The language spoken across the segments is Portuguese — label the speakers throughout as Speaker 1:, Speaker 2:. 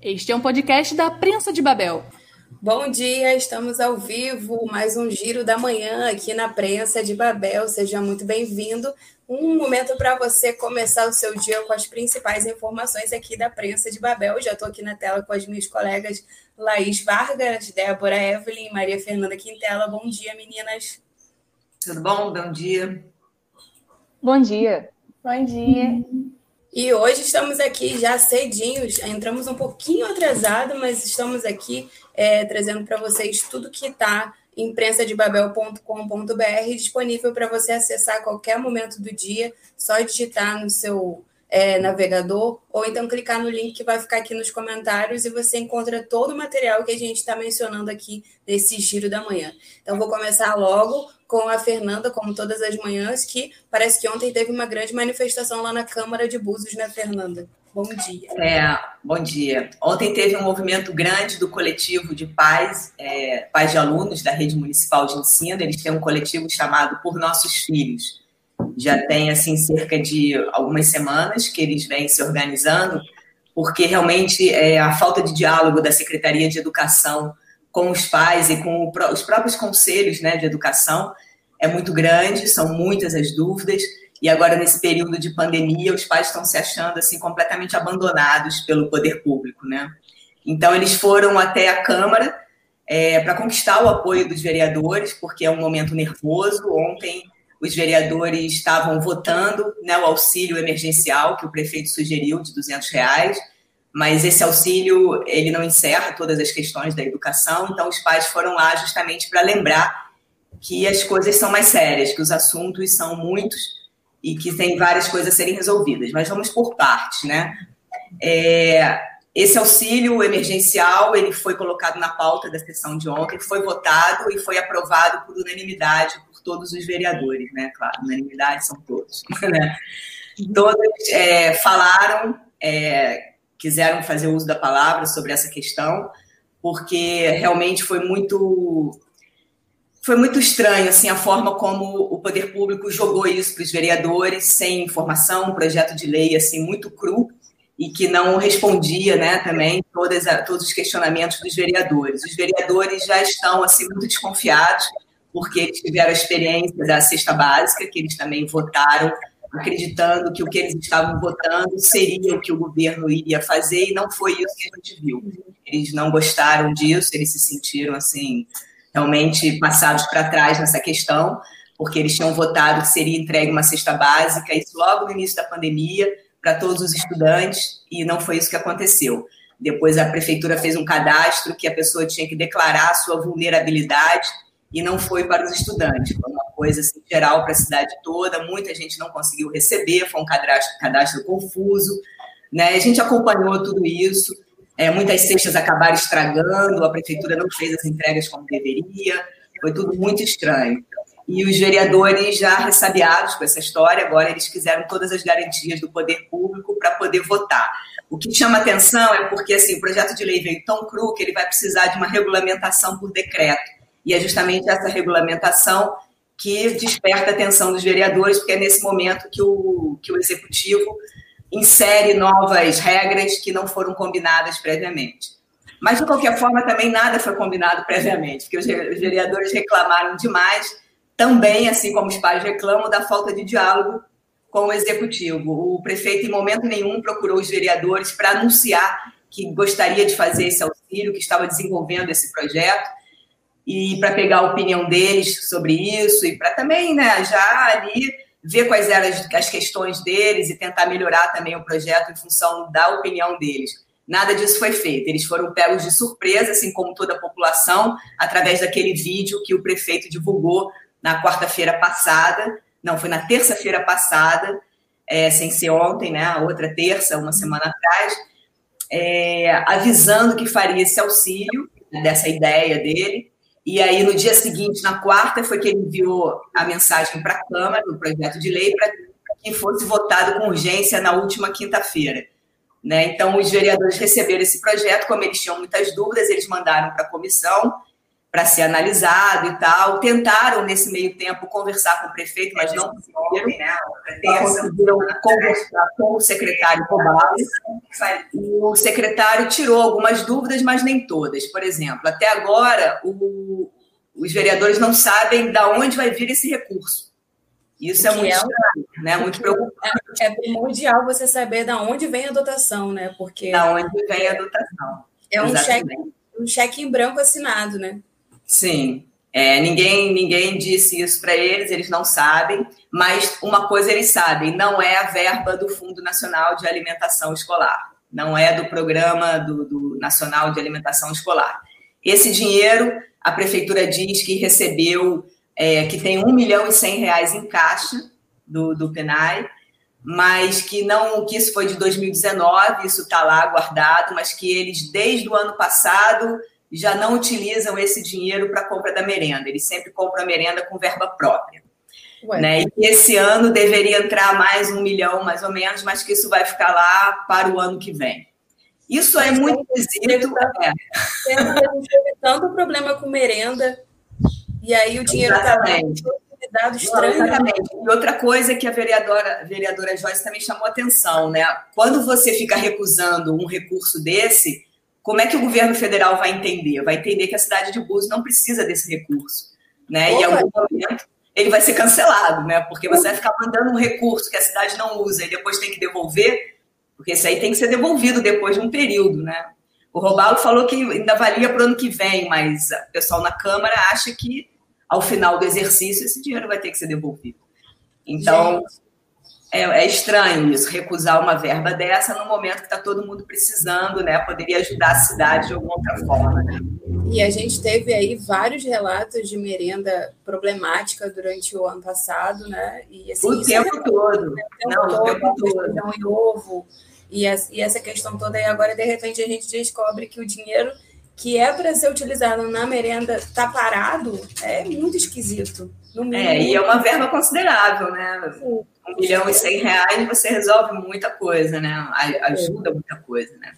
Speaker 1: Este é um podcast da Prensa de Babel.
Speaker 2: Bom dia, estamos ao vivo, mais um giro da manhã aqui na Prensa de Babel. Seja muito bem-vindo. Um momento para você começar o seu dia com as principais informações aqui da Prensa de Babel. Já estou aqui na tela com as minhas colegas Laís Vargas, Débora Evelyn e Maria Fernanda Quintela. Bom dia, meninas.
Speaker 3: Tudo bom? Bom dia.
Speaker 4: Bom dia.
Speaker 5: Bom dia.
Speaker 2: E hoje estamos aqui já cedinhos, entramos um pouquinho atrasado, mas estamos aqui é, trazendo para vocês tudo que está em prensadebabel.com.br disponível para você acessar a qualquer momento do dia, só digitar no seu é, navegador ou então clicar no link que vai ficar aqui nos comentários e você encontra todo o material que a gente está mencionando aqui nesse giro da manhã. Então, vou começar logo com a Fernanda, como todas as manhãs, que parece que ontem teve uma grande manifestação lá na Câmara de Búzios, né, Fernanda? Bom dia.
Speaker 3: É, bom dia. Ontem teve um movimento grande do coletivo de pais, é, pais de alunos da rede municipal de ensino. Eles têm um coletivo chamado Por Nossos Filhos. Já tem assim cerca de algumas semanas que eles vêm se organizando, porque realmente é, a falta de diálogo da Secretaria de Educação com os pais e com os próprios conselhos né, de educação é muito grande, são muitas as dúvidas, e agora nesse período de pandemia os pais estão se achando assim completamente abandonados pelo poder público, né? Então eles foram até a Câmara é, para conquistar o apoio dos vereadores, porque é um momento nervoso. Ontem os vereadores estavam votando né, o auxílio emergencial que o prefeito sugeriu de 200 reais mas esse auxílio ele não encerra todas as questões da educação, então os pais foram lá justamente para lembrar que as coisas são mais sérias, que os assuntos são muitos e que tem várias coisas a serem resolvidas. Mas vamos por partes, né? É, esse auxílio emergencial ele foi colocado na pauta da sessão de ontem, foi votado e foi aprovado por unanimidade todos os vereadores, né? Claro, unanimidade são todos. Né? Todos é, falaram é, quiseram fazer uso da palavra sobre essa questão, porque realmente foi muito foi muito estranho assim a forma como o poder público jogou isso para os vereadores sem informação, um projeto de lei assim muito cru e que não respondia, né, também todas todos os questionamentos dos vereadores. Os vereadores já estão assim muito desconfiados porque eles tiveram a experiência da cesta básica, que eles também votaram acreditando que o que eles estavam votando seria o que o governo iria fazer, e não foi isso que a gente viu. Eles não gostaram disso, eles se sentiram assim realmente passados para trás nessa questão, porque eles tinham votado que seria entregue uma cesta básica, isso logo no início da pandemia, para todos os estudantes, e não foi isso que aconteceu. Depois a prefeitura fez um cadastro que a pessoa tinha que declarar a sua vulnerabilidade e não foi para os estudantes. Foi uma coisa assim, geral para a cidade toda, muita gente não conseguiu receber, foi um cadastro, cadastro confuso. Né? A gente acompanhou tudo isso, é, muitas cestas acabaram estragando, a prefeitura não fez as entregas como deveria, foi tudo muito estranho. E os vereadores já ressabiados com essa história, agora eles quiseram todas as garantias do poder público para poder votar. O que chama atenção é porque assim, o projeto de lei veio tão cru que ele vai precisar de uma regulamentação por decreto. E é justamente essa regulamentação que desperta a atenção dos vereadores, porque é nesse momento que o, que o executivo insere novas regras que não foram combinadas previamente. Mas, de qualquer forma, também nada foi combinado previamente, porque os vereadores reclamaram demais, também, assim como os pais reclamam, da falta de diálogo com o executivo. O prefeito, em momento nenhum, procurou os vereadores para anunciar que gostaria de fazer esse auxílio, que estava desenvolvendo esse projeto e para pegar a opinião deles sobre isso e para também, né, já ali ver quais eram as, questões deles e tentar melhorar também o projeto em função da opinião deles. Nada disso foi feito. Eles foram pegos de surpresa, assim como toda a população, através daquele vídeo que o prefeito divulgou na quarta-feira passada. Não, foi na terça-feira passada, é, sem ser ontem, né? A outra terça, uma semana atrás, é, avisando que faria esse auxílio dessa ideia dele e aí, no dia seguinte, na quarta, foi que ele enviou a mensagem para a Câmara, no projeto de lei, para que fosse votado com urgência na última quinta-feira. Né? Então, os vereadores receberam esse projeto, como eles tinham muitas dúvidas, eles mandaram para a comissão para ser analisado e tal. Tentaram, nesse meio tempo, conversar com o prefeito, mas não conseguiram. Né? conseguiram conversar com o secretário Cobales. E o secretário tirou algumas dúvidas, mas nem todas. Por exemplo, até agora, o, os vereadores não sabem de onde vai vir esse recurso. Isso é muito, é, né? muito preocupante.
Speaker 2: É, é, primordial você saber de onde vem a dotação, né? Porque.
Speaker 3: Da onde vem a dotação.
Speaker 2: É um cheque, um cheque em branco assinado, né?
Speaker 3: Sim. É, ninguém, ninguém disse isso para eles, eles não sabem, mas uma coisa eles sabem: não é a verba do Fundo Nacional de Alimentação Escolar, não é do Programa do, do Nacional de Alimentação Escolar. Esse dinheiro, a prefeitura diz que recebeu, é, que tem um milhão e cem reais em caixa do, do PENAI, mas que não que isso foi de 2019, isso está lá guardado, mas que eles desde o ano passado já não utilizam esse dinheiro para compra da merenda, eles sempre compram a merenda com verba própria. Né? E esse ano deveria entrar mais um milhão, mais ou menos, mas que isso vai ficar lá para o ano que vem. Isso é muito esquisito. É.
Speaker 2: Teve tanto problema com merenda, e aí o dinheiro está dado estranho. Exatamente.
Speaker 3: E outra coisa que a vereadora, a vereadora Joyce também chamou atenção, né? Quando você fica recusando um recurso desse, como é que o governo federal vai entender? Vai entender que a cidade de Búzios não precisa desse recurso, né? Opa. E em algum momento ele vai ser cancelado, né? Porque você vai ficar mandando um recurso que a cidade não usa e depois tem que devolver, porque isso aí tem que ser devolvido depois de um período, né? O Robalo falou que ainda valia para o ano que vem, mas o pessoal na Câmara acha que ao final do exercício esse dinheiro vai ter que ser devolvido. Então, Gente é, é, estranho isso, recusar uma verba dessa no momento que está todo mundo precisando, né? Poderia ajudar a cidade de alguma outra forma. Né?
Speaker 2: E a gente teve aí vários relatos de merenda problemática durante o ano passado, né?
Speaker 3: E, assim, o tempo é, todo. Né? O tempo Não, todo, o tempo
Speaker 2: todo. E ovo. E, e essa questão toda, e agora, de repente, a gente descobre que o dinheiro que é para ser utilizado na merenda está parado, é muito esquisito.
Speaker 3: É, e é uma verba considerável, né? Sim um milhão e cem reais, você resolve muita coisa, né? Ajuda muita coisa, né?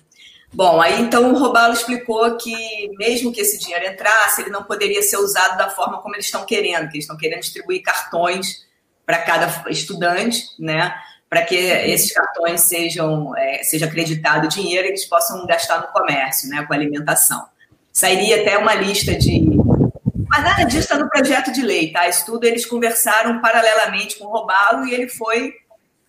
Speaker 3: Bom, aí então o Robalo explicou que mesmo que esse dinheiro entrasse, ele não poderia ser usado da forma como eles estão querendo, que eles estão querendo distribuir cartões para cada estudante, né? Para que esses cartões sejam é, seja acreditado dinheiro e eles possam gastar no comércio, né? Com alimentação. Sairia até uma lista de mas nada disso está no projeto de lei, tá? Isso tudo eles conversaram paralelamente com o Robalo e ele foi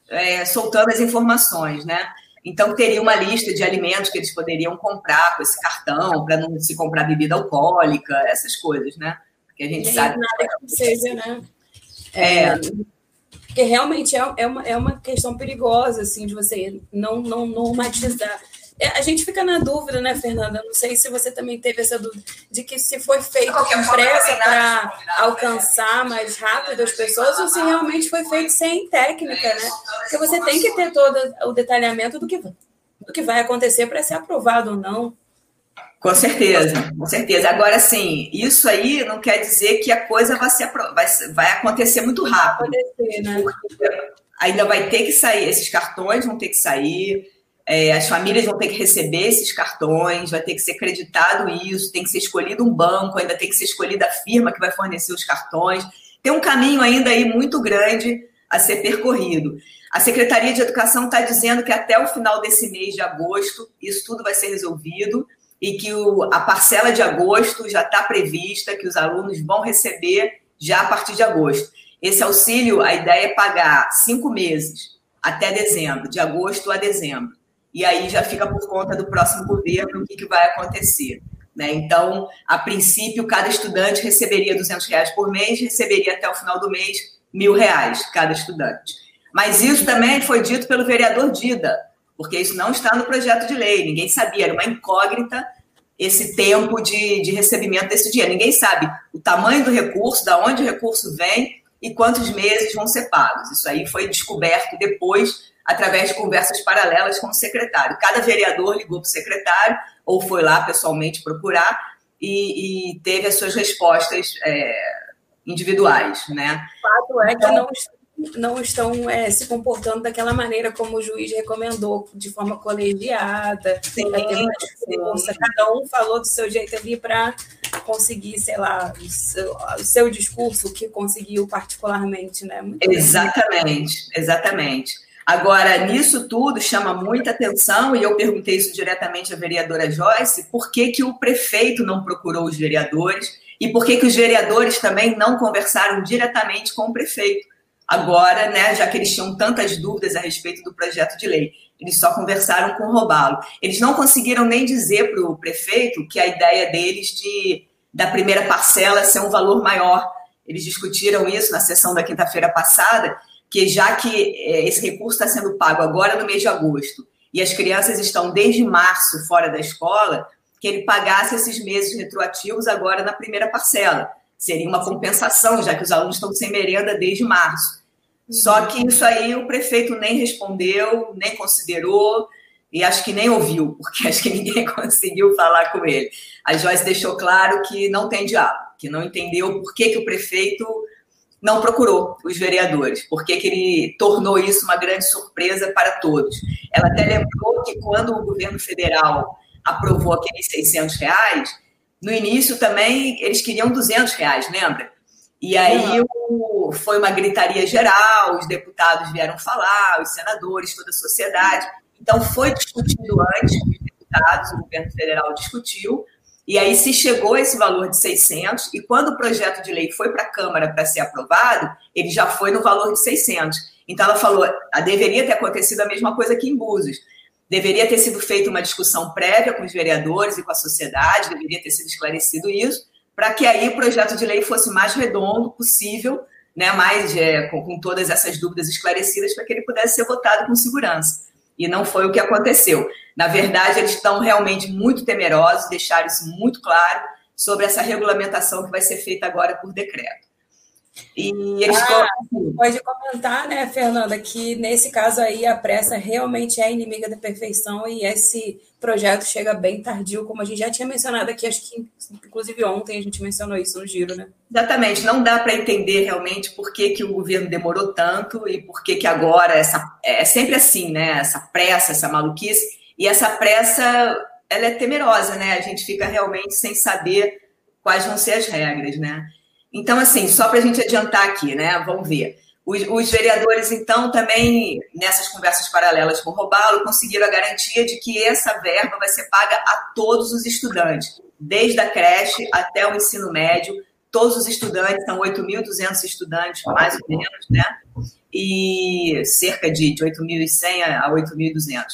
Speaker 3: é, soltando as informações, né? Então, teria uma lista de alimentos que eles poderiam comprar com esse cartão, para não se comprar bebida alcoólica, essas coisas, né? Porque a gente e sabe.
Speaker 2: Nada que seja, né? É. é. Porque realmente é, é, uma, é uma questão perigosa, assim, de você não, não normatizar a gente fica na dúvida, né, Fernanda? Não sei se você também teve essa dúvida, de que se foi feito com pressa para alcançar mais rápido as pessoas ou se realmente foi feito sem técnica, né? Porque você tem que ter todo o detalhamento do que, do que vai acontecer para ser aprovado ou não.
Speaker 3: Com certeza, com certeza. Agora, sim, isso aí não quer dizer que a coisa vai, ser, vai, vai acontecer muito rápido. Vai acontecer, né? Ainda vai ter que sair, esses cartões vão ter que sair, é, as famílias vão ter que receber esses cartões, vai ter que ser acreditado isso, tem que ser escolhido um banco, ainda tem que ser escolhida a firma que vai fornecer os cartões. Tem um caminho ainda aí muito grande a ser percorrido. A Secretaria de Educação está dizendo que até o final desse mês de agosto isso tudo vai ser resolvido e que o, a parcela de agosto já está prevista, que os alunos vão receber já a partir de agosto. Esse auxílio, a ideia é pagar cinco meses, até dezembro, de agosto a dezembro e aí já fica por conta do próximo governo o que, que vai acontecer. Né? Então, a princípio, cada estudante receberia 200 reais por mês, receberia até o final do mês mil reais cada estudante. Mas isso também foi dito pelo vereador Dida, porque isso não está no projeto de lei, ninguém sabia, era uma incógnita esse tempo de, de recebimento desse dinheiro. Ninguém sabe o tamanho do recurso, da onde o recurso vem e quantos meses vão ser pagos. Isso aí foi descoberto depois através de conversas paralelas com o secretário. Cada vereador ligou para o secretário ou foi lá pessoalmente procurar e, e teve as suas respostas é, individuais, né?
Speaker 2: O fato é que não, não estão é, se comportando daquela maneira como o juiz recomendou, de forma colegiada, sim, sim. Cada um falou do seu jeito ali para conseguir, sei lá, o seu, o seu discurso que conseguiu particularmente, né?
Speaker 3: Muito exatamente, bem. exatamente. Agora, nisso tudo chama muita atenção, e eu perguntei isso diretamente à vereadora Joyce, por que, que o prefeito não procurou os vereadores e por que, que os vereadores também não conversaram diretamente com o prefeito. Agora, né, já que eles tinham tantas dúvidas a respeito do projeto de lei, eles só conversaram com o Robalo. Eles não conseguiram nem dizer para o prefeito que a ideia deles de da primeira parcela ser um valor maior. Eles discutiram isso na sessão da quinta-feira passada que já que é, esse recurso está sendo pago agora no mês de agosto e as crianças estão desde março fora da escola, que ele pagasse esses meses retroativos agora na primeira parcela. Seria uma compensação, já que os alunos estão sem merenda desde março. Só que isso aí o prefeito nem respondeu, nem considerou, e acho que nem ouviu, porque acho que ninguém conseguiu falar com ele. A Joyce deixou claro que não tem diálogo, que não entendeu por que, que o prefeito não procurou os vereadores, porque que ele tornou isso uma grande surpresa para todos. Ela até lembrou que quando o governo federal aprovou aqueles 600 reais, no início também eles queriam 200 reais, lembra? E aí o, foi uma gritaria geral, os deputados vieram falar, os senadores, toda a sociedade. Então foi discutido antes, os deputados, o governo federal discutiu, e aí se chegou a esse valor de 600, e quando o projeto de lei foi para a Câmara para ser aprovado, ele já foi no valor de 600. Então ela falou, ah, deveria ter acontecido a mesma coisa aqui em Búzios. Deveria ter sido feita uma discussão prévia com os vereadores e com a sociedade, deveria ter sido esclarecido isso, para que aí o projeto de lei fosse mais redondo possível, né, mais é, com, com todas essas dúvidas esclarecidas, para que ele pudesse ser votado com segurança. E não foi o que aconteceu. Na verdade, eles estão realmente muito temerosos, deixaram isso muito claro sobre essa regulamentação que vai ser feita agora por decreto.
Speaker 2: E eles ah, pode comentar, né, Fernanda, que nesse caso aí a pressa realmente é inimiga da perfeição e esse projeto chega bem tardio, como a gente já tinha mencionado aqui, acho que inclusive ontem a gente mencionou isso no giro, né?
Speaker 3: Exatamente, não dá para entender realmente por que, que o governo demorou tanto e por que, que agora essa é sempre assim, né? Essa pressa, essa maluquice e essa pressa ela é temerosa, né? A gente fica realmente sem saber quais vão ser as regras, né? Então, assim, só para a gente adiantar aqui, né? Vamos ver. Os, os, vereadores, então, também, nessas conversas paralelas com o Robalo, conseguiram a garantia de que essa verba vai ser paga a todos os estudantes, desde a creche até o ensino médio. Todos os estudantes, são 8.200 estudantes, mais ou menos, né? E cerca de, de 8.100 a 8.200.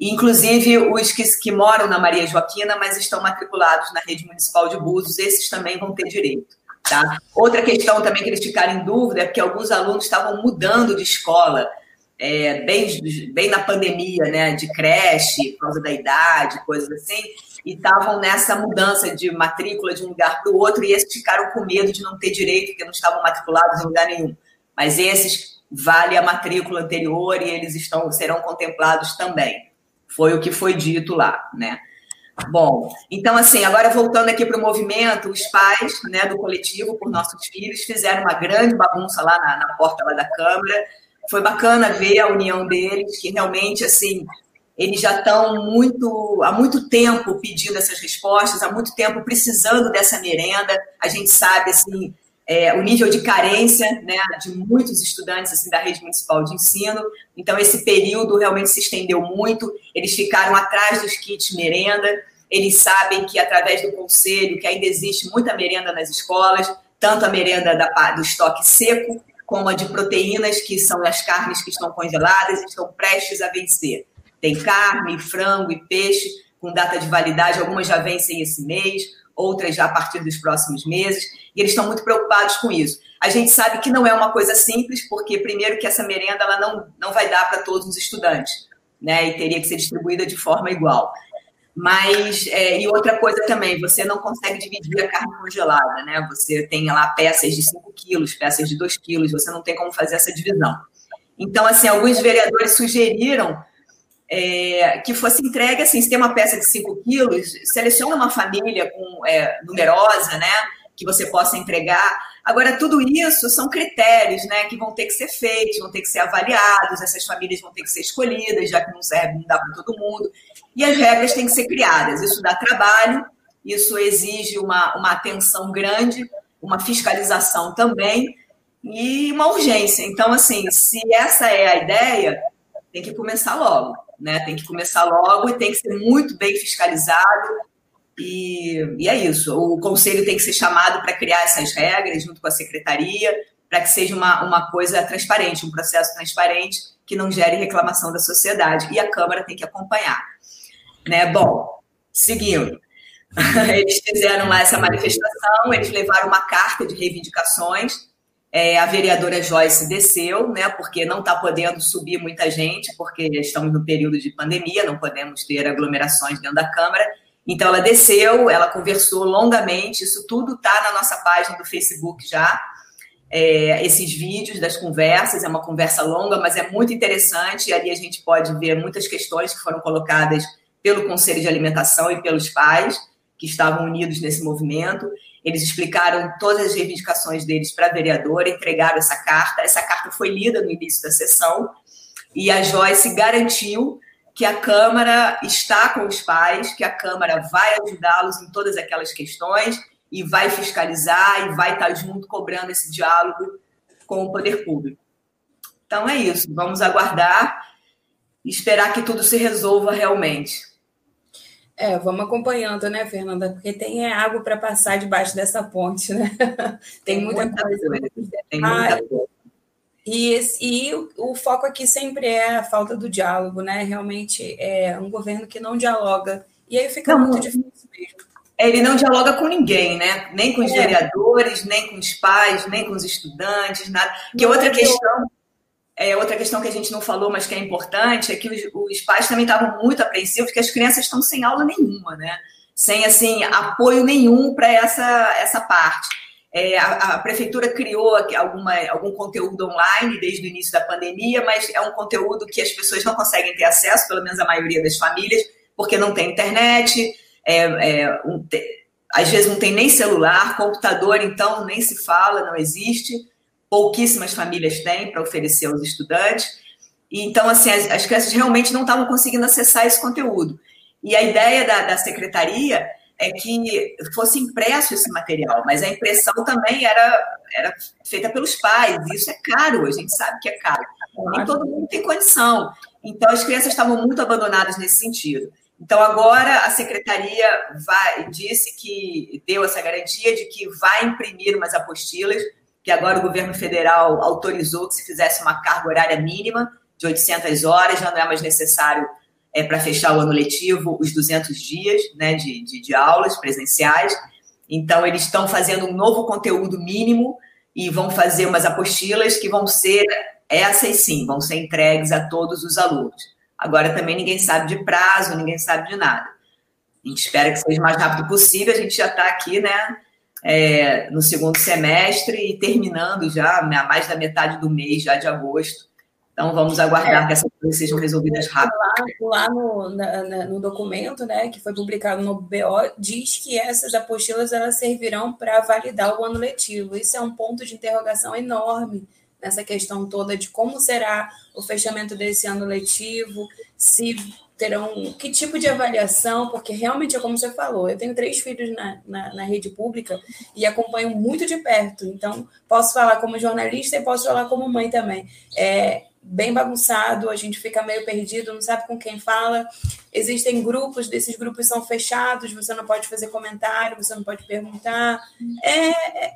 Speaker 3: Inclusive, os que, que moram na Maria Joaquina, mas estão matriculados na rede municipal de Búzios, esses também vão ter direito. Tá? Outra questão também que eles ficaram em dúvida é que alguns alunos estavam mudando de escola, é, bem, bem na pandemia, né, de creche, por causa da idade, coisas assim, e estavam nessa mudança de matrícula de um lugar para o outro, e esses ficaram com medo de não ter direito, porque não estavam matriculados em lugar nenhum. Mas esses vale a matrícula anterior e eles estão serão contemplados também. Foi o que foi dito lá, né? Bom, então assim, agora voltando aqui para o movimento, os pais né, do coletivo por nossos filhos fizeram uma grande bagunça lá na, na porta lá da Câmara. Foi bacana ver a união deles, que realmente assim eles já estão muito há muito tempo pedindo essas respostas, há muito tempo precisando dessa merenda. A gente sabe assim é, o nível de carência né, de muitos estudantes assim, da rede municipal de ensino. Então, esse período realmente se estendeu muito. Eles ficaram atrás dos kits merenda. Eles sabem que, através do conselho, que ainda existe muita merenda nas escolas, tanto a merenda da, do estoque seco, como a de proteínas, que são as carnes que estão congeladas e estão prestes a vencer. Tem carne, frango e peixe com data de validade, algumas já vencem esse mês, outras já a partir dos próximos meses, e eles estão muito preocupados com isso. A gente sabe que não é uma coisa simples, porque primeiro que essa merenda ela não, não vai dar para todos os estudantes, né? E teria que ser distribuída de forma igual. Mas, é, e outra coisa também, você não consegue dividir a carne congelada, né? Você tem lá peças de 5 quilos, peças de 2 quilos, você não tem como fazer essa divisão. Então, assim, alguns vereadores sugeriram é, que fosse entregue assim, se tem uma peça de 5 quilos, seleciona uma família com, é, numerosa, né? Que você possa entregar. Agora, tudo isso são critérios né, que vão ter que ser feitos, vão ter que ser avaliados, essas famílias vão ter que ser escolhidas, já que não serve, não dá para todo mundo. E as regras têm que ser criadas. Isso dá trabalho, isso exige uma, uma atenção grande, uma fiscalização também e uma urgência. Então, assim, se essa é a ideia, tem que começar logo, né? Tem que começar logo e tem que ser muito bem fiscalizado. E, e é isso. O conselho tem que ser chamado para criar essas regras junto com a secretaria, para que seja uma, uma coisa transparente, um processo transparente que não gere reclamação da sociedade. E a Câmara tem que acompanhar. Né? Bom, seguindo. Eles fizeram lá essa manifestação, eles levaram uma carta de reivindicações é, a vereadora Joyce desceu, né, porque não está podendo subir muita gente, porque estamos no período de pandemia, não podemos ter aglomerações dentro da Câmara. Então, ela desceu, ela conversou longamente, isso tudo está na nossa página do Facebook já. É, esses vídeos das conversas, é uma conversa longa, mas é muito interessante. Ali a gente pode ver muitas questões que foram colocadas pelo Conselho de Alimentação e pelos pais que estavam unidos nesse movimento. Eles explicaram todas as reivindicações deles para a vereadora, entregaram essa carta. Essa carta foi lida no início da sessão e a Joyce garantiu que a Câmara está com os pais, que a Câmara vai ajudá-los em todas aquelas questões e vai fiscalizar e vai estar junto cobrando esse diálogo com o poder público. Então é isso, vamos aguardar e esperar que tudo se resolva realmente.
Speaker 2: É, vamos acompanhando, né, Fernanda? Porque tem é, água para passar debaixo dessa ponte, né? tem, tem muita, muita coisa. coisa. Tem muita ah, coisa. E, esse, e o, o, foco aqui sempre é a falta do diálogo, né? Realmente é um governo que não dialoga. E aí fica não, muito difícil mesmo.
Speaker 3: Ele não dialoga com ninguém, né? Nem com os é. vereadores, nem com os pais, nem com os estudantes, nada. Que outra questão é, outra questão que a gente não falou, mas que é importante, é que os, os pais também estavam muito apreensivos, porque as crianças estão sem aula nenhuma, né? Sem, assim, apoio nenhum para essa, essa parte. É, a, a, prefeitura criou alguma, algum conteúdo online desde o início da pandemia, mas é um conteúdo que as pessoas não conseguem ter acesso, pelo menos a maioria das famílias, porque não tem internet, é, é, um, te, às vezes não tem nem celular, computador, então nem se fala, não existe pouquíssimas famílias têm para oferecer aos estudantes. E, então, assim, as, as, crianças realmente não estavam conseguindo acessar esse conteúdo. E a ideia da, da secretaria é que fosse impresso esse material, mas a impressão também era, era feita pelos pais, e isso é caro, a gente sabe que é caro. Nem todo mundo tem condição. Então, as crianças estavam muito abandonadas nesse sentido. Então, agora a secretaria vai, disse que deu essa garantia de que vai imprimir umas apostilas que agora o governo federal autorizou que se fizesse uma carga horária mínima de 800 horas, já não é mais necessário é, para fechar o ano letivo os 200 dias né, de, de, de aulas presenciais. Então, eles estão fazendo um novo conteúdo mínimo e vão fazer umas apostilas que vão ser, essas sim, vão ser entregues a todos os alunos. Agora também ninguém sabe de prazo, ninguém sabe de nada. A gente espera que seja o mais rápido possível, a gente já está aqui, né? É, no segundo semestre e terminando já né, mais da metade do mês, já de agosto. Então, vamos aguardar é, que essas coisas sejam resolvidas rápido.
Speaker 2: Lá, lá no, na, no, documento né, que foi publicado no BO, diz que essas apostilas elas servirão para validar o ano letivo. Isso é um ponto de interrogação enorme nessa questão toda de como será o fechamento desse ano letivo, se terão que tipo de avaliação, porque realmente é como você falou, eu tenho três filhos na, na, na, rede pública e acompanho muito de perto, então posso falar como jornalista e posso falar como mãe também. É bem bagunçado, a gente fica meio perdido, não sabe com quem fala. Existem grupos, desses grupos são fechados, você não pode fazer comentário, você não pode perguntar. É,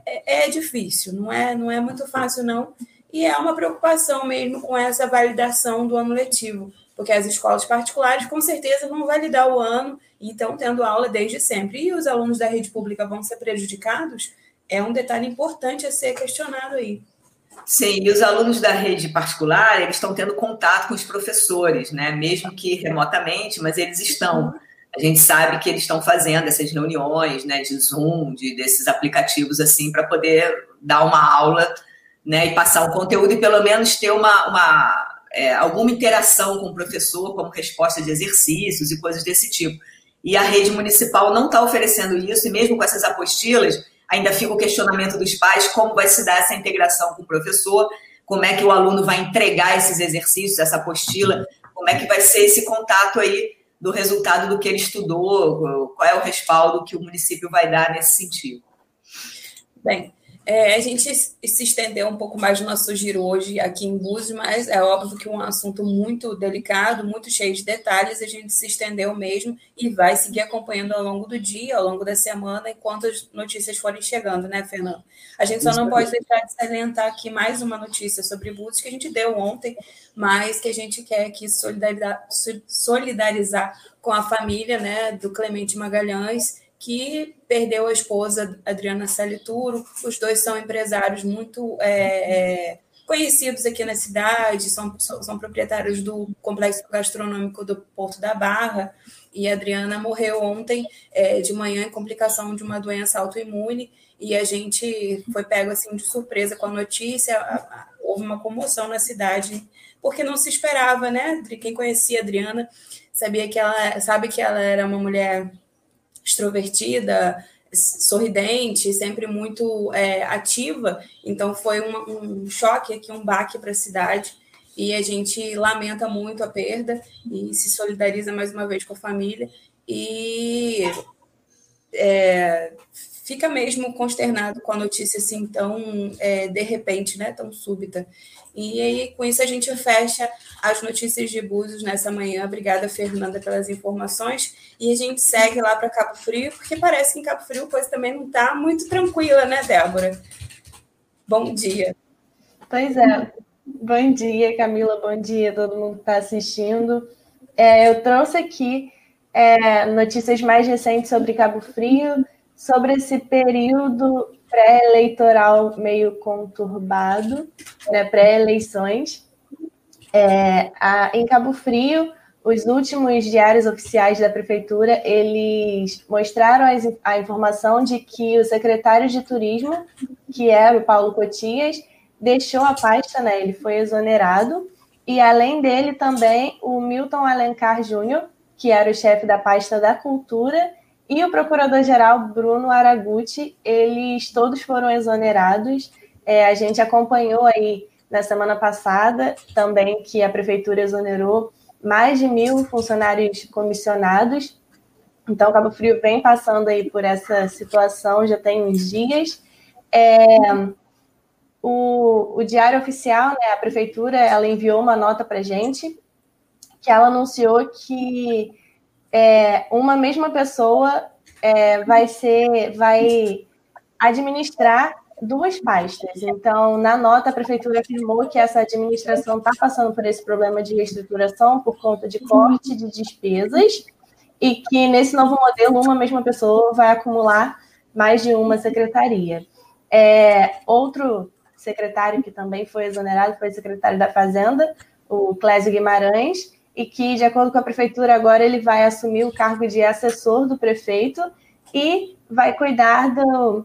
Speaker 2: é, é difícil, não é, não é muito fácil, não. E é uma preocupação mesmo com essa validação do ano letivo porque as escolas particulares com certeza vão validar o ano e estão tendo aula desde sempre. E os alunos da rede pública vão ser prejudicados? É um detalhe importante a ser questionado aí.
Speaker 3: Sim, e os alunos da rede particular, eles estão tendo contato com os professores, né? Mesmo que remotamente, mas eles estão. A gente sabe que eles estão fazendo essas reuniões, né, de Zoom, de, desses aplicativos assim, para poder dar uma aula, né, e passar um conteúdo e pelo menos ter uma, uma é, alguma interação com o professor, como resposta de exercícios e coisas desse tipo. E a rede municipal não está oferecendo isso, e mesmo com essas apostilas, ainda fica o questionamento dos pais como vai se dar essa integração com o professor, como é que o aluno vai entregar esses exercícios, essa apostila, como é que vai ser esse contato aí do resultado do que ele estudou, qual é o respaldo que o município vai dar nesse sentido.
Speaker 2: Bem, é, a gente se estendeu um pouco mais no nosso giro hoje aqui em Búzios, mas é óbvio que é um assunto muito delicado, muito cheio de detalhes, a gente se estendeu mesmo e vai seguir acompanhando ao longo do dia, ao longo da semana, enquanto as notícias forem chegando, né, Fernando? A gente só não pode deixar de salientar aqui mais uma notícia sobre Búzios que a gente deu ontem, mas que a gente quer aqui solidarizar, solidarizar com a família né, do Clemente Magalhães, que perdeu a esposa Adriana Salituro. Os dois são empresários muito é, é, conhecidos aqui na cidade, são, são proprietários do complexo gastronômico do Porto da Barra. E a Adriana morreu ontem é, de manhã em complicação de uma doença autoimune. E a gente foi pego assim de surpresa com a notícia. Houve uma comoção na cidade, porque não se esperava, né? Quem conhecia a Adriana sabia que ela sabe que ela era uma mulher extrovertida, sorridente, sempre muito é, ativa. Então foi um choque aqui, um baque para a cidade. E a gente lamenta muito a perda e se solidariza mais uma vez com a família. E é, fica mesmo consternado com a notícia assim tão é, de repente, né, tão súbita. E aí, com isso, a gente fecha as notícias de Búzios nessa manhã. Obrigada, Fernanda, pelas informações. E a gente segue lá para Cabo Frio, porque parece que em Cabo Frio a coisa também não está muito tranquila, né, Débora? Bom dia.
Speaker 4: Pois é. Bom dia, Camila. Bom dia, todo mundo que está assistindo. É, eu trouxe aqui é, notícias mais recentes sobre Cabo Frio, sobre esse período pré-eleitoral meio conturbado, né, pré-eleições. É, em Cabo Frio, os últimos diários oficiais da prefeitura, eles mostraram a, a informação de que o secretário de turismo, que era o Paulo Cotias, deixou a pasta, né, ele foi exonerado, e além dele também o Milton Alencar Júnior, que era o chefe da pasta da cultura, e o procurador-geral Bruno Araguchi, eles todos foram exonerados. É, a gente acompanhou aí na semana passada também que a prefeitura exonerou mais de mil funcionários comissionados. Então, Cabo Frio vem passando aí por essa situação já tem uns dias. É, o, o, Diário Oficial, né, a prefeitura, ela enviou uma nota para gente que ela anunciou que é, uma mesma pessoa é, vai ser, vai administrar duas pastas. Então, na nota, a prefeitura afirmou que essa administração está passando por esse problema de reestruturação por conta de corte de despesas e que nesse novo modelo uma mesma pessoa vai acumular mais de uma secretaria. É, outro secretário que também foi exonerado foi o secretário da Fazenda, o Clésio Guimarães, e que, de acordo com a prefeitura, agora ele vai assumir o cargo de assessor do prefeito e vai cuidar do,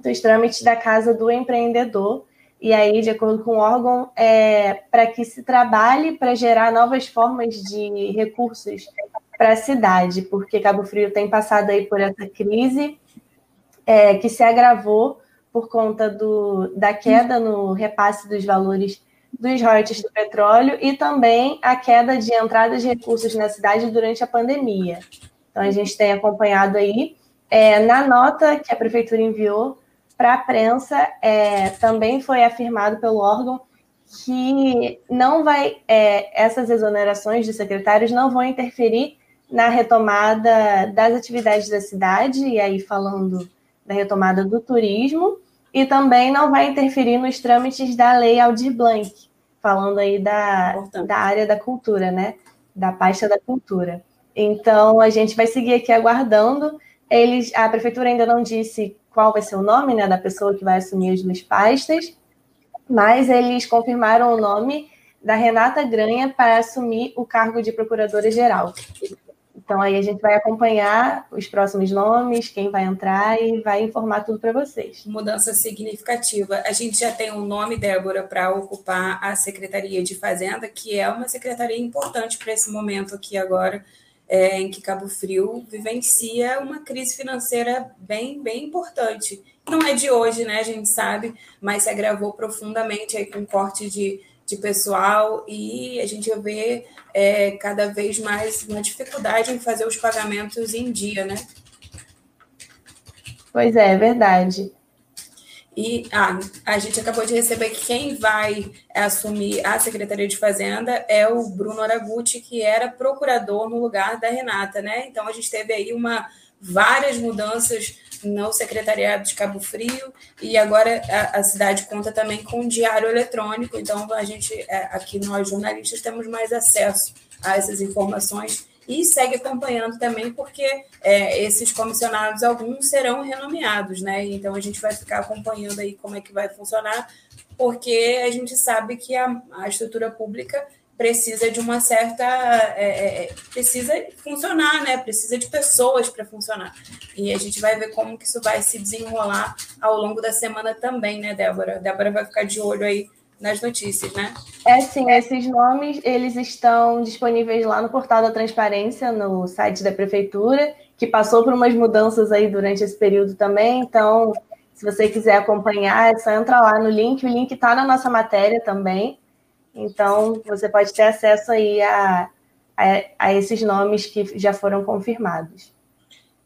Speaker 4: dos trâmites da casa do empreendedor. E aí, de acordo com o órgão, é, para que se trabalhe para gerar novas formas de recursos para a cidade, porque Cabo Frio tem passado aí por essa crise é, que se agravou por conta do, da queda no repasse dos valores dos royalties do petróleo e também a queda de entrada de recursos na cidade durante a pandemia. Então, a gente tem acompanhado aí. É, na nota que a prefeitura enviou para a prensa, é, também foi afirmado pelo órgão que não vai, é, essas exonerações de secretários não vão interferir na retomada das atividades da cidade, e aí falando da retomada do turismo, e também não vai interferir nos trâmites da Lei Aldir Blanc, falando aí da, da área da cultura, né? Da pasta da cultura. Então, a gente vai seguir aqui aguardando. Eles, a prefeitura ainda não disse qual vai ser o nome né, da pessoa que vai assumir as duas pastas, mas eles confirmaram o nome da Renata Granha para assumir o cargo de procuradora-geral. Então aí a gente vai acompanhar os próximos nomes, quem vai entrar e vai informar tudo para vocês.
Speaker 2: Mudança significativa. A gente já tem um nome, Débora, para ocupar a Secretaria de Fazenda, que é uma secretaria importante para esse momento aqui agora, é, em que Cabo Frio vivencia uma crise financeira bem, bem importante. Não é de hoje, né? A gente sabe, mas se agravou profundamente aí com corte de de pessoal e a gente vê é, cada vez mais uma dificuldade em fazer os pagamentos em dia, né?
Speaker 4: Pois é, é verdade.
Speaker 2: E ah, a gente acabou de receber que quem vai assumir a Secretaria de Fazenda é o Bruno Araguchi, que era procurador no lugar da Renata, né? Então a gente teve aí uma várias mudanças no secretariado de Cabo Frio e agora a, a cidade conta também com um diário eletrônico, então a gente é, aqui nós jornalistas temos mais acesso a essas informações e segue acompanhando também porque é, esses comissionados alguns serão renomeados, né? Então a gente vai ficar acompanhando aí como é que vai funcionar, porque a gente sabe que a, a estrutura pública precisa de uma certa. É, é, é, precisa funcionar, né? Precisa de pessoas para funcionar. E a gente vai ver como que isso vai se desenrolar ao longo da semana também, né, Débora? Débora vai ficar de olho aí nas notícias, né?
Speaker 4: É sim, esses nomes eles estão disponíveis lá no portal da transparência, no site da prefeitura, que passou por umas mudanças aí durante esse período também. Então, se você quiser acompanhar, é só entrar lá no link. O link está na nossa matéria também. Então, você pode ter acesso aí a, a, a esses nomes que já foram confirmados.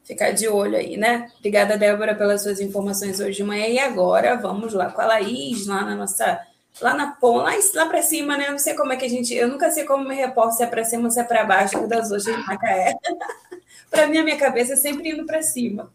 Speaker 2: Ficar de olho aí, né? Obrigada, Débora, pelas suas informações hoje de manhã. E agora, vamos lá com a Laís, lá na nossa lá na ponta, lá, lá para cima, né? Eu não sei como é que a gente. Eu nunca sei como me reporto se é para cima ou se é para baixo das hoje em Macaé. para mim, a minha cabeça é sempre indo para cima.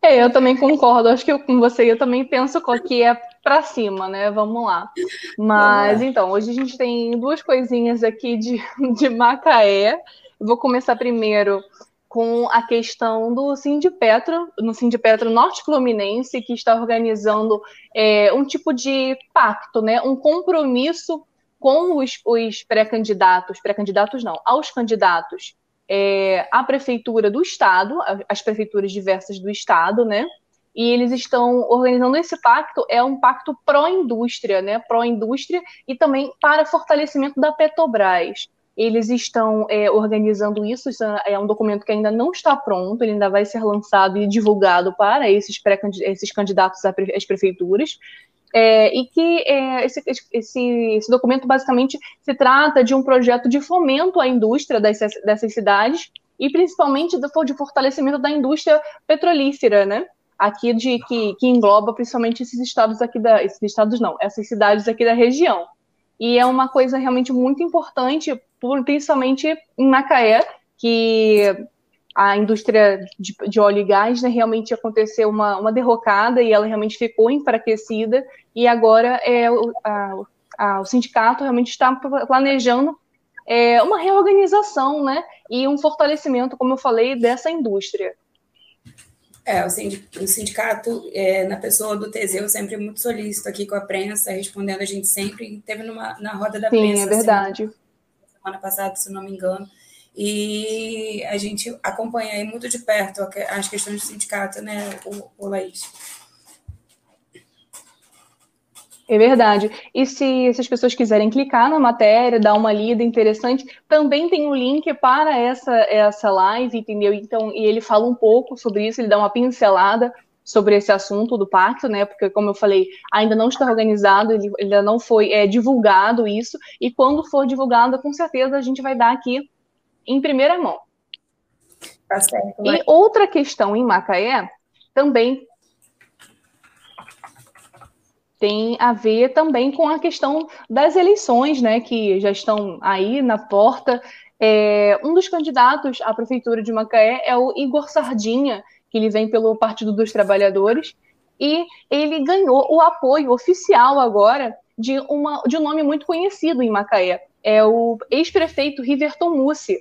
Speaker 1: É, eu também concordo. Acho que eu, com você eu também penso que é para cima, né? Vamos lá. Mas então, hoje a gente tem duas coisinhas aqui de, de Macaé. Eu vou começar primeiro com a questão do Sindipetro, no Sindipetro Norte Fluminense, que está organizando é, um tipo de pacto, né? um compromisso com os, os pré-candidatos, pré-candidatos não, aos candidatos é, à prefeitura do estado, as prefeituras diversas do estado, né? E eles estão organizando esse pacto, é um pacto pró-indústria, né? Pró-indústria e também para fortalecimento da Petrobras. Eles estão é, organizando isso, isso é um documento que ainda não está pronto, ele ainda vai ser lançado e divulgado para esses, pré esses candidatos às prefeituras. É, e que é, esse, esse, esse, documento basicamente se trata de um projeto de fomento à indústria dessas, dessas cidades e principalmente do, de fortalecimento da indústria petrolífera, né? Aqui de que, que engloba principalmente esses estados aqui da, esses estados não, essas cidades aqui da região. E é uma coisa realmente muito importante, principalmente em Macaé, que a indústria de, de, óleo e gás né, realmente aconteceu uma, uma derrocada e ela realmente ficou enfraquecida e agora é, a, a, o sindicato realmente está planejando é, uma reorganização né, e um fortalecimento, como eu falei, dessa indústria.
Speaker 2: É, o sindicato, é, na pessoa do Teseu, sempre muito solícito aqui com a prensa, respondendo a gente sempre. Teve numa, na roda da
Speaker 1: Sim,
Speaker 2: prensa.
Speaker 1: Sim, é verdade.
Speaker 2: Semana, semana passada, se não me engano. E a gente acompanha aí muito de perto as questões do sindicato, né, o, o Laís?
Speaker 1: É verdade. E se, se, as pessoas quiserem clicar na matéria, dar uma lida interessante, também tem um link para essa, essa live, entendeu? Então, e ele fala um pouco sobre isso, ele dá uma pincelada sobre esse assunto do pacto, né? Porque, como eu falei, ainda não está organizado, ele ainda não foi é, divulgado isso, e quando for divulgado, com certeza a gente vai dar aqui em primeira mão.
Speaker 2: Tá certo.
Speaker 1: E outra questão em Macaé também tem a ver também com a questão das eleições, né, que já estão aí na porta. É, um dos candidatos à prefeitura de Macaé é o Igor Sardinha, que ele vem pelo Partido dos Trabalhadores, e ele ganhou o apoio oficial agora de, uma, de um nome muito conhecido em Macaé. É o ex-prefeito Riverton Mussi,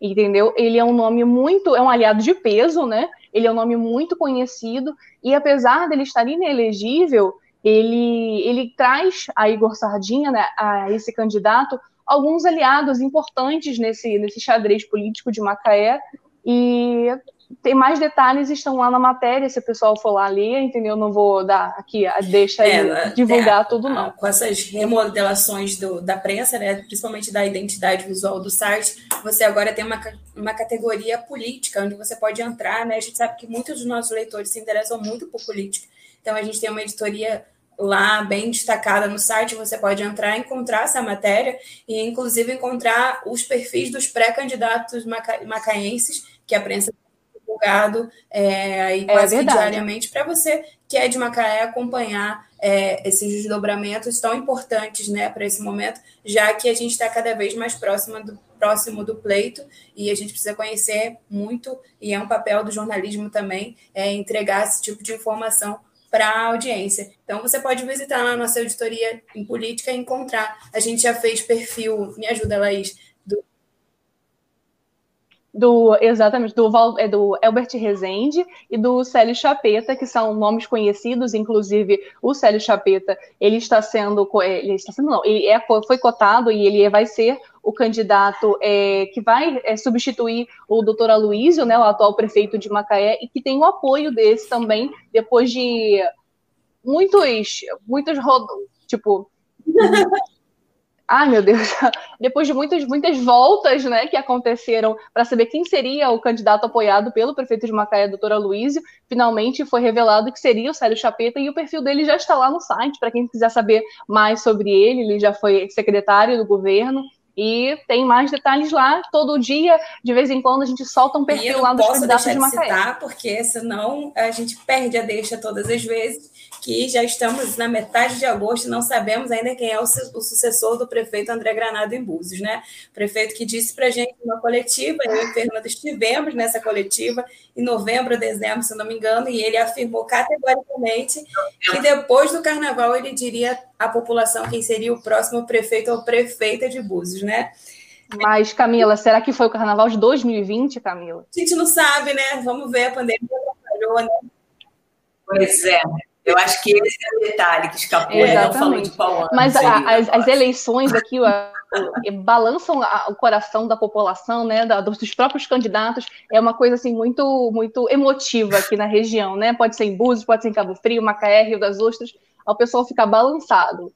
Speaker 1: entendeu? Ele é um nome muito, é um aliado de peso, né? Ele é um nome muito conhecido, e apesar dele estar inelegível, ele, ele traz a Igor Sardinha, né, a esse candidato, alguns aliados importantes nesse, nesse xadrez político de Macaé, e tem mais detalhes estão lá na matéria, se o pessoal for lá ler, entendeu? Não vou dar aqui, deixa é, divulgar é, tudo, não.
Speaker 2: Com essas remodelações do, da prensa, né, principalmente da identidade visual do site, você agora tem uma, uma categoria política, onde você pode entrar, né? A gente sabe que muitos dos nossos leitores se interessam muito por política. Então, a gente tem uma editoria lá bem destacada no site, você pode entrar e encontrar essa matéria e, inclusive, encontrar os perfis dos pré-candidatos maca macaenses que a prensa divulgado é, aí é quase diariamente para você que é de Macaé acompanhar é, esses desdobramentos tão importantes né, para esse momento, já que a gente está cada vez mais próximo do, próximo do pleito e a gente precisa conhecer muito, e é um papel do jornalismo também, é, entregar esse tipo de informação para a audiência. Então, você pode visitar na nossa editoria em política e encontrar. A gente já fez perfil, me ajuda, Laís,
Speaker 1: do exatamente do, é do Elbert Rezende e do Célio Chapeta, que são nomes conhecidos, inclusive o Célio Chapeta, ele está sendo ele está sendo não, ele é, foi cotado e ele vai ser o candidato é, que vai é, substituir o doutor Aloysio, né, o atual prefeito de Macaé, e que tem o apoio desse também, depois de muitos, muitos tipo ai meu Deus, depois de muitas, muitas voltas né, que aconteceram para saber quem seria o candidato apoiado pelo prefeito de Macaé, doutora Luísio, finalmente foi revelado que seria o Célio Chapeta e o perfil dele já está lá no site, para quem quiser saber mais sobre ele, ele já foi secretário do governo, e tem mais detalhes lá. Todo dia, de vez em quando, a gente solta um perfil lá dos candidatos de Macaé.
Speaker 2: Citar, porque senão a gente perde a deixa todas as vezes que já estamos na metade de agosto e não sabemos ainda quem é o, o sucessor do prefeito André Granado em Búzios, né? prefeito que disse para a gente numa coletiva, eu e Fernando estivemos nessa coletiva em novembro, dezembro, se não me engano, e ele afirmou categoricamente que depois do carnaval ele diria à população quem seria o próximo prefeito ou prefeita de Búzios, né?
Speaker 1: Mas, Camila, será que foi o carnaval de 2020, Camila?
Speaker 2: A gente não sabe, né? Vamos ver, a pandemia atrapalhou, né?
Speaker 3: Pois é. Eu acho que esse é o detalhe que escapou, ele não falou de qual ano.
Speaker 1: Mas a, as, as, eleições aqui a, a, balançam o coração da população, né, da, dos próprios candidatos, é uma coisa assim muito muito emotiva aqui na região, né? Pode ser em Búzios, pode ser em Cabo Frio, Macaé, Rio das Ostras, o pessoal fica balançado.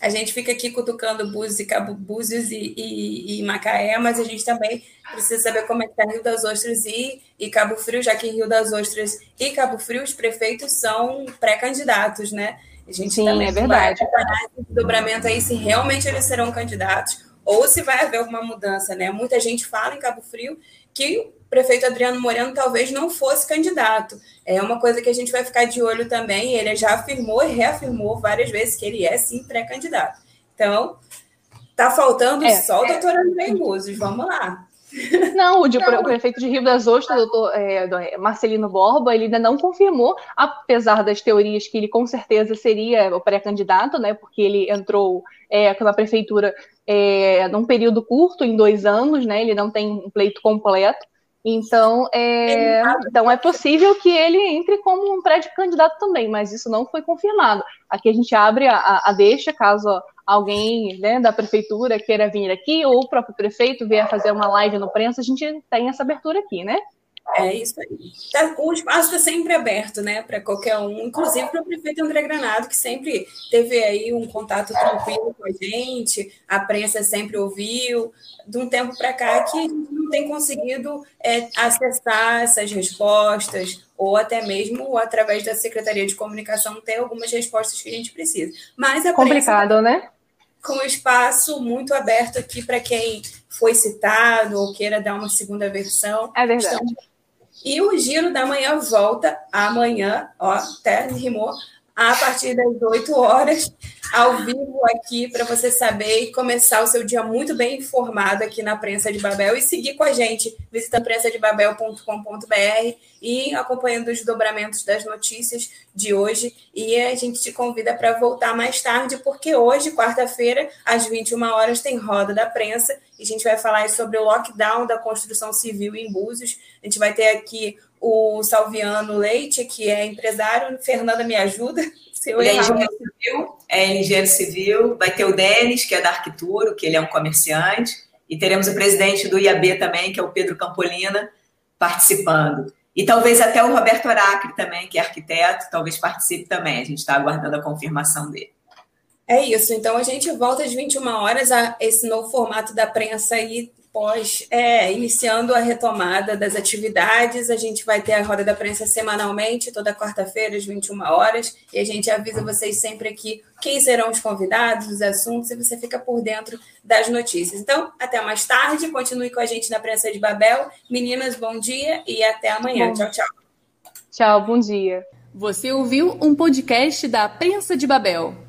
Speaker 2: A gente fica aqui cutucando Búzios e Búzios e, e, e, Macaé, mas a gente também precisa saber como é que está Rio das Ostras e, e Cabo Frio, já que Rio das Ostras e Cabo Frio os prefeitos são pré-candidatos, né? A gente
Speaker 1: Sim, também é verdade. vai
Speaker 2: esse dobramento aí se realmente eles serão candidatos ou se vai haver alguma mudança, né? Muita gente fala em Cabo Frio que prefeito Adriano Moreno talvez não fosse candidato. É uma coisa que a gente vai ficar de olho também. Ele já afirmou e reafirmou várias vezes que ele é sim pré-candidato. Então, tá faltando é, só o é. doutor André Búzios. Vamos lá.
Speaker 1: Não, o, de, não. o prefeito de Rio das Ostras, doutor é, é, Marcelino Borba, ele ainda não confirmou, apesar das teorias que ele com certeza seria o pré-candidato, né? Porque ele entrou é, na prefeitura é, num período curto, em dois anos, né? Ele não tem um pleito completo. Então é, então é possível que ele entre como um pré-candidato também, mas isso não foi confirmado. Aqui a gente abre a, a deixa, caso alguém né, da prefeitura queira vir aqui, ou o próprio prefeito vier fazer uma live no prensa, a gente tem essa abertura aqui, né?
Speaker 2: É isso aí. Tá, o espaço está sempre aberto, né, para qualquer um, inclusive para o prefeito André Granado, que sempre teve aí um contato tranquilo com a gente, a prensa sempre ouviu, de um tempo para cá que a gente não tem conseguido é, acessar essas respostas, ou até mesmo através da Secretaria de Comunicação ter algumas respostas que a gente precisa. Mas a
Speaker 1: Complicado, prensa, né?
Speaker 2: Com espaço muito aberto aqui para quem foi citado ou queira dar uma segunda versão.
Speaker 1: É verdade. Estamos
Speaker 2: e o Giro da Manhã volta amanhã, ó, até rimou, a partir das 8 horas, ao vivo aqui, para você saber e começar o seu dia muito bem informado aqui na Prensa de Babel e seguir com a gente, visitando prensadebabel.com.br e acompanhando os dobramentos das notícias de hoje. E a gente te convida para voltar mais tarde, porque hoje, quarta-feira, às 21 horas, tem roda da prensa e a gente vai falar sobre o lockdown da construção civil em Búzios. A gente vai ter aqui o Salviano Leite, que é empresário. Fernanda, me ajuda.
Speaker 3: Se eu ele é engenheiro civil, é engenheiro civil. Vai ter o Denis, que é da Arquituro, que ele é um comerciante. E teremos o presidente do IAB também, que é o Pedro Campolina, participando. E talvez até o Roberto Aracre também, que é arquiteto, talvez participe também. A gente está aguardando a confirmação dele.
Speaker 2: É isso. Então a gente volta às 21 horas a esse novo formato da prensa aí após, é, iniciando a retomada das atividades. A gente vai ter a Roda da Prensa semanalmente, toda quarta-feira, às 21 horas, e a gente avisa vocês sempre aqui quem serão os convidados, os assuntos, e você fica por dentro das notícias. Então, até mais tarde, continue com a gente na Prensa de Babel. Meninas, bom dia e até amanhã. Bom. Tchau, tchau.
Speaker 1: Tchau, bom dia.
Speaker 5: Você ouviu um podcast da Prensa de Babel.